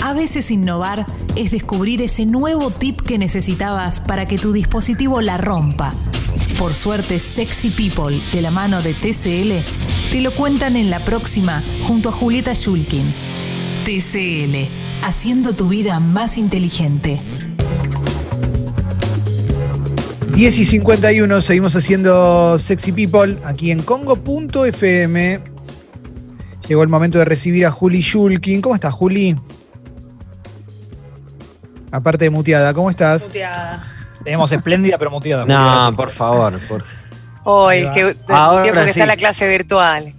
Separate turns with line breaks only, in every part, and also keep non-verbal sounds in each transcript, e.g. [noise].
A veces innovar es descubrir ese nuevo tip que necesitabas para que tu dispositivo la rompa. Por suerte, Sexy People, de la mano de TCL, te lo cuentan en la próxima junto a Julieta Shulkin. TCL, haciendo tu vida más inteligente.
10 y 51, seguimos haciendo Sexy People aquí en Congo.fm. Llegó el momento de recibir a Juli Shulkin. ¿Cómo estás, Juli? Aparte de muteada, ¿cómo estás?
Muteada.
Tenemos espléndida pero muteada.
No, por favor. Por...
Hoy,
va.
que
Ahora
tiempo que
sí.
está la clase virtual.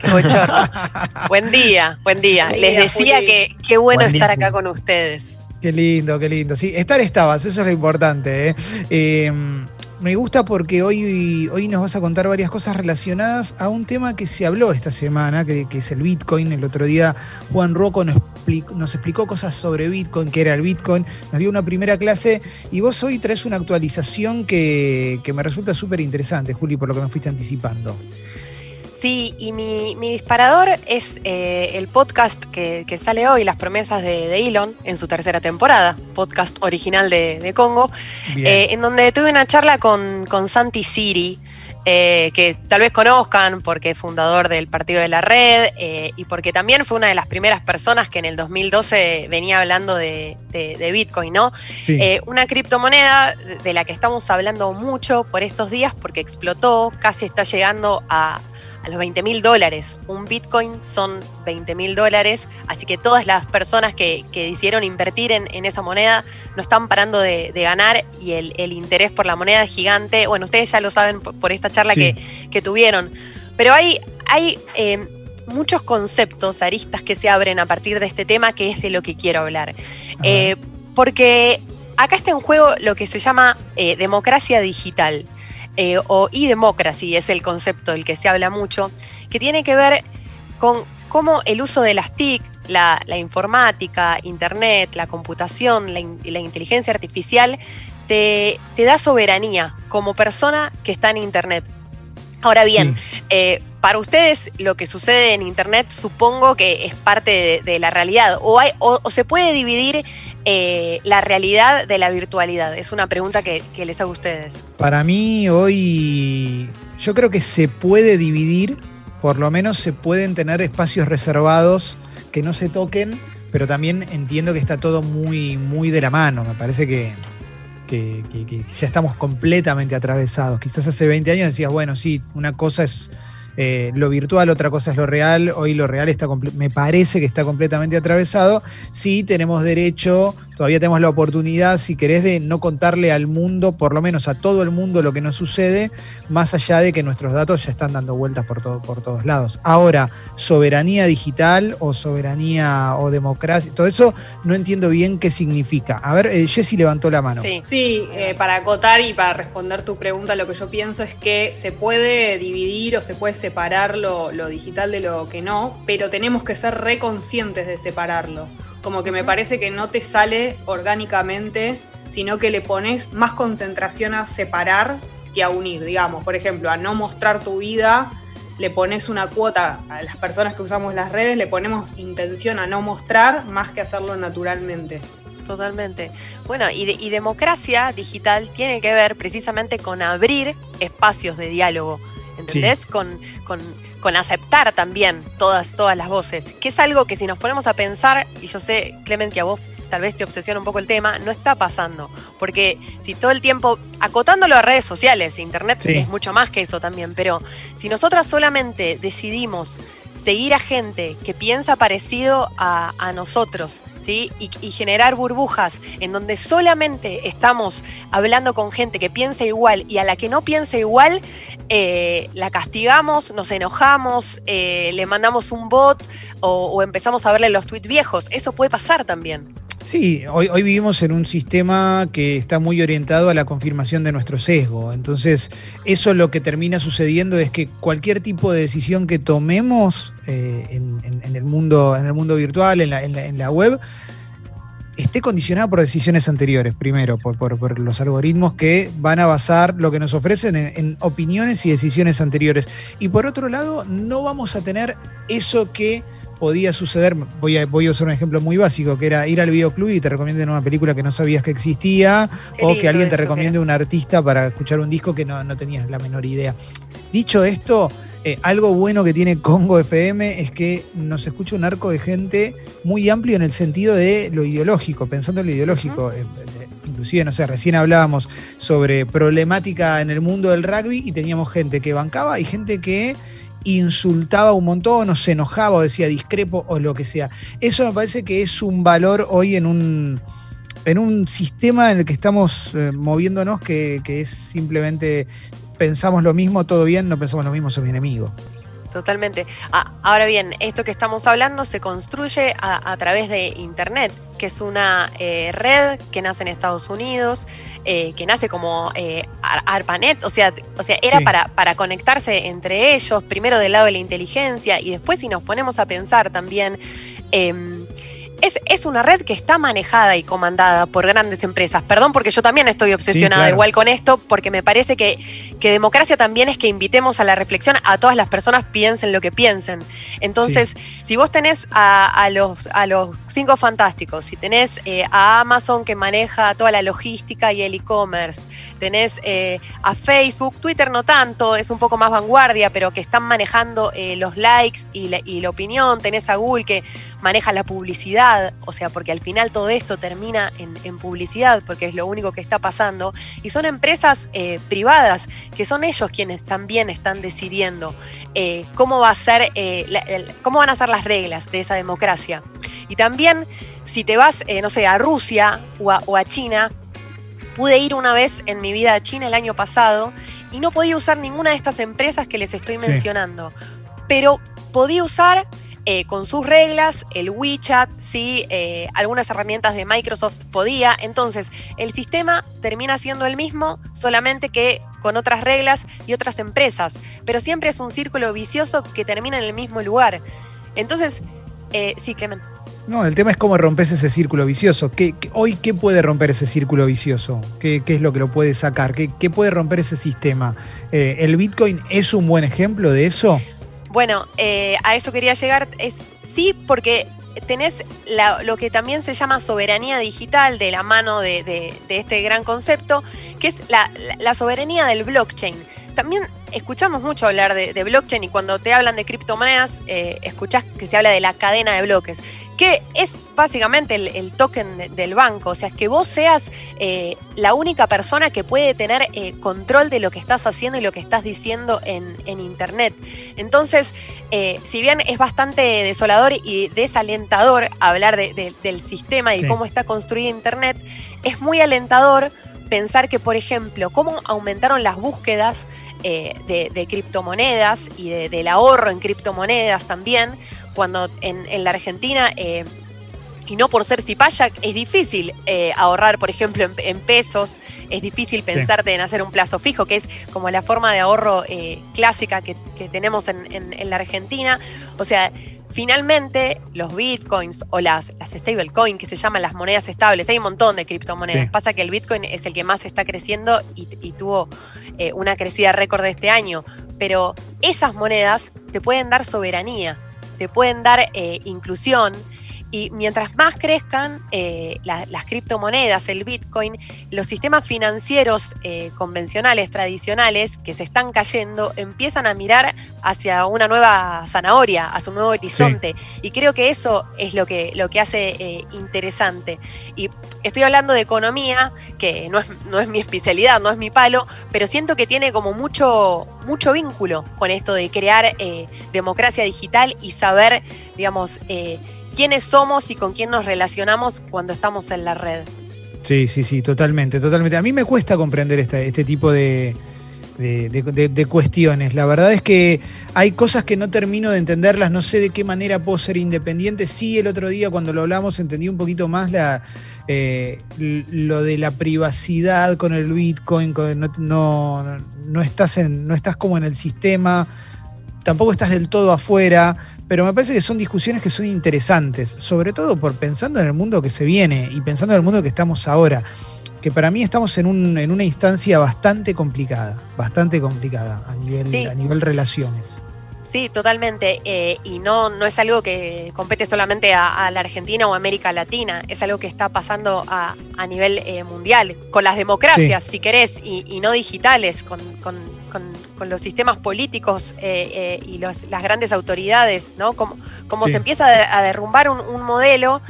Qué bochorno. [laughs] buen día, buen día.
Buen
Les
día,
decía
Juli.
que qué bueno
Buen día,
estar acá con ustedes.
Qué lindo, qué lindo. Sí, estar estabas, eso es lo importante. ¿eh? Eh, me gusta porque hoy, hoy nos vas a contar varias cosas relacionadas a un tema que se habló esta semana, que, que es el Bitcoin. El otro día Juan Rocco nos explicó, nos explicó cosas sobre Bitcoin, qué era el Bitcoin, nos dio una primera clase y vos hoy traes una actualización que, que me resulta súper interesante, Juli, por lo que me fuiste anticipando.
Sí, y mi, mi disparador es eh, el podcast que, que sale hoy, Las promesas de, de Elon, en su tercera temporada, podcast original de, de Congo, eh, en donde tuve una charla con, con Santi Siri, eh, que tal vez conozcan porque es fundador del Partido de la Red eh, y porque también fue una de las primeras personas que en el 2012 venía hablando de, de- de Bitcoin, ¿no?
Sí.
Eh, una criptomoneda de la que estamos hablando mucho por estos días porque explotó, casi está llegando a, a los 20 mil dólares. Un Bitcoin son 20 mil dólares, así que todas las personas que, que decidieron invertir en, en esa moneda no están parando de, de ganar y el, el interés por la moneda es gigante. Bueno, ustedes ya lo saben por, por esta charla
Sí.
que, que tuvieron, pero hay, hay eh, muchos conceptos, aristas que se abren a partir de este tema que es de lo que quiero hablar. Eh, porque acá está en juego lo que se llama eh, democracia digital. Eh, o e-democracy es el concepto del que se habla mucho, que tiene que ver con cómo el uso de las TIC, la, la informática, Internet, la computación, la, in- la inteligencia artificial, te, te da soberanía como persona que está en Internet. Ahora bien, eh, para ustedes lo que sucede en Internet supongo que es parte de, de la realidad o, hay, o, o se puede dividir eh, la realidad de la virtualidad. Es una pregunta que, les hago a ustedes.
Para mí hoy yo creo que se puede dividir, por lo menos se pueden tener espacios reservados que no se toquen, pero también entiendo que está todo muy, muy de la mano. Me parece que, que- que- que ya estamos completamente atravesados. Quizás hace 20 años decías, bueno, sí, una cosa es eh, lo virtual, otra cosa es lo real. Hoy lo real está me parece que está completamente atravesado. Sí tenemos derecho, todavía tenemos la oportunidad, si querés, de no contarle al mundo, por lo menos a todo el mundo, lo que nos sucede, más allá de que nuestros datos ya están dando vueltas por, todo, por todos lados. Ahora, soberanía digital o soberanía o democracia, todo eso no entiendo bien qué significa. A ver, eh, Jessy levantó la mano.
Sí.
Eh, para acotar y para responder tu pregunta, lo que yo pienso es que se puede dividir o se puede separar lo, lo digital de lo que no, pero tenemos que ser reconscientes de separarlo. Como que me parece que no te sale orgánicamente, sino que le pones más concentración a separar que a unir, digamos. Por ejemplo, a no mostrar tu vida, le pones una cuota a las personas que usamos las redes, le ponemos intención a no mostrar más que hacerlo naturalmente.
Totalmente. Bueno, y, de- y democracia digital tiene que ver precisamente con abrir espacios de diálogo, ¿entendés? Con, con- con aceptar también todas, todas las voces, que es algo que si nos ponemos a pensar, y yo sé, Clement, que a vos tal vez te obsesiona un poco el tema, no está pasando. Porque si todo el tiempo, acotándolo a redes sociales, Internet
Sí.
es mucho más que eso también, pero si nosotras solamente decidimos seguir a gente que piensa parecido a, a nosotros, ¿sí? Y, generar burbujas en donde solamente estamos hablando con gente que piensa igual y a la que no piensa igual, eh, la castigamos, nos enojamos, eh, le mandamos un bot o, o empezamos a verle los tweets viejos. Eso puede pasar también.
Sí, hoy, hoy vivimos en un sistema que está muy orientado a la confirmación de nuestro sesgo. Entonces, eso lo que termina sucediendo es que cualquier tipo de decisión que tomemos eh, en, en- en el mundo, en el mundo virtual, en la, en la- en la web, esté condicionada por decisiones anteriores, primero, por, por- por los algoritmos que van a basar lo que nos ofrecen en, en opiniones y decisiones anteriores. Y por otro lado, no vamos a tener eso que podía suceder, voy a, voy a usar un ejemplo muy básico, que era ir al videoclub y te recomienden una película que no sabías que existía,
Qué
o que alguien te recomiende un artista para escuchar un disco que no, no tenías la menor idea. Dicho esto, eh, algo bueno que tiene Congo FM es que nos escucha un arco de gente muy amplio en el sentido de lo ideológico, pensando en lo ideológico. Eh, inclusive, no sé, recién hablábamos sobre problemática en el mundo del rugby y teníamos gente que bancaba y gente que insultaba un montón o se enojaba o decía discrepo o lo que sea. Eso me parece que es un valor hoy en un, en un sistema en el que estamos eh, moviéndonos que, que es simplemente pensamos lo mismo, todo bien, no pensamos lo mismo, somos enemigos.
Totalmente. Ah, ahora bien, esto que estamos hablando se construye a, a través de Internet, que es una eh, red que nace en Estados Unidos, eh, que nace como eh, Ar- ARPANET, o sea, o sea era
Sí.
para, para conectarse entre ellos, primero del lado de la inteligencia y después si nos ponemos a pensar también... es, es una red que está manejada y comandada por grandes empresas. Perdón porque yo también estoy obsesionada
claro.
igual con esto, porque me parece que, que democracia también es que invitemos a la reflexión a todas las personas piensen lo que piensen. Entonces, si vos tenés a, a los, a los cinco fantásticos, si tenés eh, a Amazon que maneja toda la logística y el e-commerce, tenés eh, a Facebook, Twitter no tanto, es un poco más vanguardia, pero que están manejando eh, los likes y la, y la opinión, tenés a Google que maneja la publicidad, o sea, porque al final todo esto termina en, en publicidad, porque es lo único que está pasando, y son empresas eh, privadas, que son ellos quienes también están decidiendo eh, cómo va a ser, eh, la- el- cómo van a ser las reglas de esa democracia. Y también, si te vas, no sé, a Rusia o a, o a China, pude ir una vez en mi vida a China el año pasado y no podía usar ninguna de estas empresas que les estoy
Sí.
mencionando, pero podía usar eh, con sus reglas el WeChat, ¿sí? Eh, algunas herramientas de Microsoft podía. Entonces, el sistema termina siendo el mismo, solamente que con otras reglas y otras empresas, pero siempre es un círculo vicioso que termina en el mismo lugar. Entonces, eh, sí, Clemen.
No, el tema es cómo rompes ese círculo vicioso. ¿Qué, hoy, ¿qué puede romper ese círculo vicioso? ¿Qué, qué es lo que lo puede sacar? ¿Qué, qué puede romper ese sistema? Eh, ¿El Bitcoin es un buen ejemplo de eso?
Bueno, eh, a eso quería llegar. Es sí, porque tenés la- lo que también se llama soberanía digital de la mano de, este gran concepto, que es la, soberanía del blockchain. También escuchamos mucho hablar de, de blockchain y cuando te hablan de criptomonedas, eh, escuchás que se habla de la cadena de bloques, que es básicamente el, el token de- del banco. O sea, es que vos seas eh, la única persona que puede tener eh, control de lo que estás haciendo y lo que estás diciendo en, en Internet. Entonces, eh, si bien es bastante desolador y desalentador hablar de- de- del sistema y
Sí.
cómo está construido Internet, es muy alentador pensar que, por ejemplo, cómo aumentaron las búsquedas eh, de, de criptomonedas y de- del ahorro en criptomonedas también, cuando en, en la Argentina... eh, y no por ser cipaya, es difícil eh, ahorrar, por ejemplo, en, en pesos, es difícil pensarte en hacer un plazo fijo, que es como la forma de ahorro eh, clásica que, que tenemos en, en- en la Argentina. O sea, finalmente los bitcoins o las, las stablecoins, que se llaman las monedas estables, hay un montón de criptomonedas.
Sí.
Pasa que el bitcoin es el que más está creciendo y, y tuvo eh, una crecida récord este año, pero esas monedas te pueden dar soberanía, te pueden dar eh, inclusión. Y mientras más crezcan eh, la- las criptomonedas, el Bitcoin, los sistemas financieros eh, convencionales, tradicionales, que se están cayendo, empiezan a mirar hacia una nueva zanahoria, hacia un nuevo horizonte. Y creo que eso es lo que, lo que hace eh, interesante. Y estoy hablando de economía, que no es, no es mi especialidad, no es mi palo, pero siento que tiene como mucho, mucho vínculo con esto de crear democracia digital y saber, digamos, quiénes somos y con quién nos relacionamos cuando estamos en la red.
Sí, sí, sí, totalmente, totalmente. A mí me cuesta comprender este tipo de, de- cuestiones. La verdad es que hay cosas que no termino de entenderlas, no sé de qué manera puedo ser independiente. Sí, el otro día cuando lo hablamos entendí un poquito más la, eh, lo de la privacidad con el Bitcoin, no- no estás en, no estás como en el sistema, tampoco estás del todo afuera. Pero me parece que son discusiones que son interesantes, sobre todo por pensando en el mundo que se viene y pensando en el mundo que estamos ahora, que para mí estamos en, un- en una instancia bastante complicada, bastante complicada a nivel,
Sí.
a nivel relaciones.
Sí, totalmente. Eh, y no, no es algo que compete solamente a, la Argentina o América Latina, es algo que está pasando a, nivel eh, mundial, con las democracias, si querés, y, no digitales, con, los sistemas políticos eh, y las grandes autoridades, ¿no? Como, como se empieza a, derrumbar un, modelo.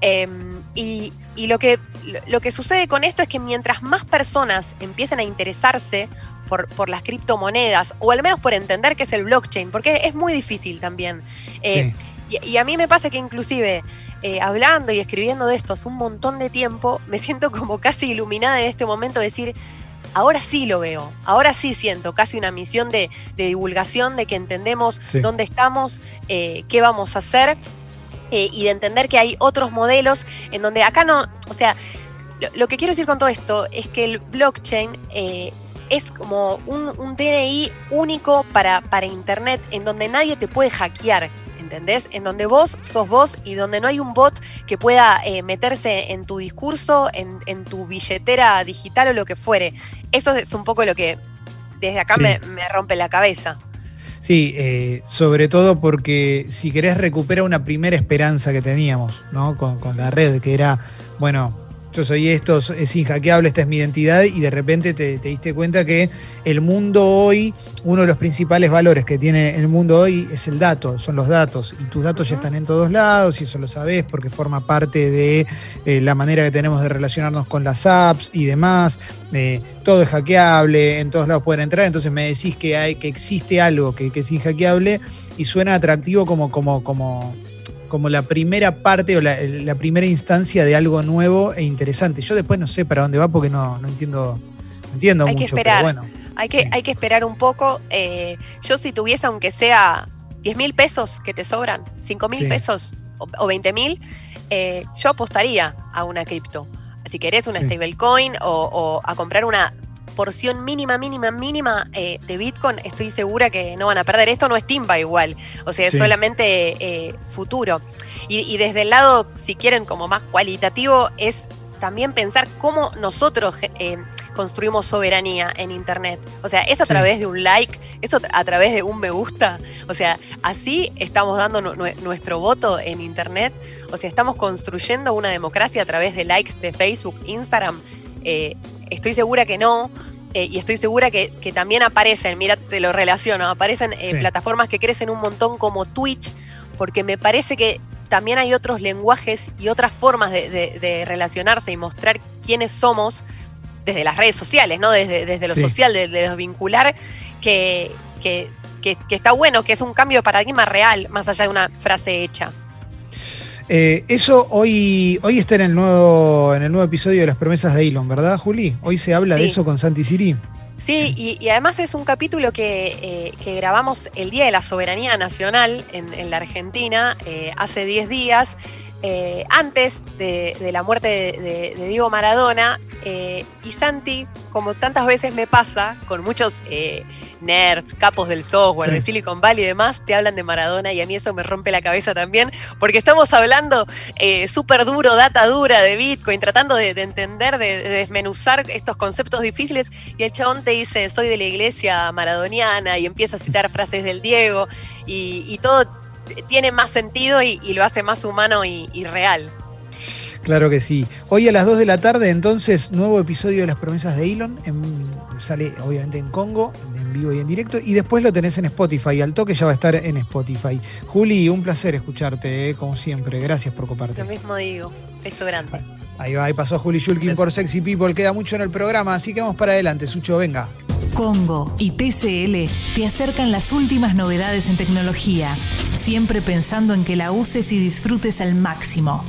Em, y, lo, que, lo que sucede con esto es que mientras más personas empiecen a interesarse por, las criptomonedas, o al menos por entender qué es el blockchain, porque es muy difícil también. Eh, y, a mí me pasa que inclusive eh, hablando y escribiendo de esto hace un montón de tiempo, me siento como casi iluminada en este momento de decir, ahora sí lo veo, ahora sí siento casi una misión de, divulgación, de que entendemos dónde estamos, eh, qué vamos a hacer. y de entender que hay otros modelos en donde acá no, o sea, lo, que quiero decir con todo esto es que el blockchain es como un, DNI único para, para Internet en donde nadie te puede hackear. ¿Entendés? En donde vos sos vos y donde no hay un bot que pueda eh, meterse en tu discurso, en, tu billetera digital o lo que fuere. Eso es un poco lo que desde acá me, rompe la cabeza.
Sí, eh, sobre todo porque si querés recuperar una primera esperanza que teníamos, ¿no? Con, con la red, que era, bueno, yo soy esto, es inhackeable, esta es mi identidad, y de repente te, diste cuenta que el mundo hoy, uno de los principales valores que tiene el mundo hoy es el dato, son los datos, y tus datos ya están en todos lados, y eso lo sabes porque forma parte de eh, la manera que tenemos de relacionarnos con las apps y demás. Eh, todo es hackeable, en todos lados pueden entrar, entonces me decís que hay, que existe algo que, que es inhackeable y suena atractivo como, como, como como la primera parte o la, primera instancia de algo nuevo e interesante. Yo después no sé para dónde va porque no, no entiendo, entiendo
hay
mucho,
que esperar,
bueno.
Hay que, hay que esperar un poco. Eh, yo si tuviese, aunque sea 10 mil pesos que te sobran, 5 mil pesos o, 20 mil, eh, yo apostaría a una cripto. Si querés una stablecoin o, o a comprar una porción mínima, mínima, mínima eh, de Bitcoin, estoy segura que no van a perder. Esto no es timba igual, o sea, es solamente eh, futuro. Y, desde el lado, si quieren, como más cualitativo, es también pensar cómo nosotros eh, construimos soberanía en Internet. O sea, es a través de un like, es a través de un me gusta. O sea, así estamos dando nuestro voto en Internet. O sea, estamos construyendo una democracia a través de likes de Facebook, Instagram. estoy segura que no. Eh, y estoy segura que, también aparecen, mira, te lo relaciono, aparecen en plataformas que crecen un montón como Twitch, porque me parece que también hay otros lenguajes y otras formas de, relacionarse y mostrar quiénes somos desde las redes sociales, ¿no? Desde, desde lo social, desde vincular, que, que, que, está bueno, que es un cambio de paradigma real, más allá de una frase hecha.
Eh, eso hoy, hoy está en el, nuevo, en el nuevo episodio de las promesas de Elon, ¿verdad, Juli? Hoy se habla de eso con Santi Siri.
Sí, y, además es un capítulo que, eh, grabamos el Día de la Soberanía Nacional en, la Argentina eh, hace 10 días. Antes de, la muerte de, Diego Maradona, y Santi, como tantas veces me pasa, con muchos nerds, capos del software, de Silicon Valley y demás, te hablan de Maradona y a mí eso me rompe la cabeza también, porque estamos hablando eh, súper duro, data dura de Bitcoin, tratando de, entender, de, desmenuzar estos conceptos difíciles y el chabón te dice, soy de la iglesia maradoniana y empieza a citar frases del Diego y, todo tiene más sentido y, lo hace más humano y, y real.
Claro que sí. Hoy a las 2 de la tarde, entonces, nuevo episodio de Las Promesas de Elon. sale obviamente en Congo, en vivo y en directo. Y después lo tenés en Spotify. Al toque ya va a estar en Spotify. Juli, un placer escucharte, eh, como siempre. Gracias por compartir.
Lo mismo digo. Beso grande.
Ahí va, ahí pasó Juli Shulkin por Sexy People. Queda mucho en el programa, así que vamos para adelante. Sucho, venga.
Congo y TCL te acercan las últimas novedades en tecnología, siempre pensando en que la uses y disfrutes al máximo.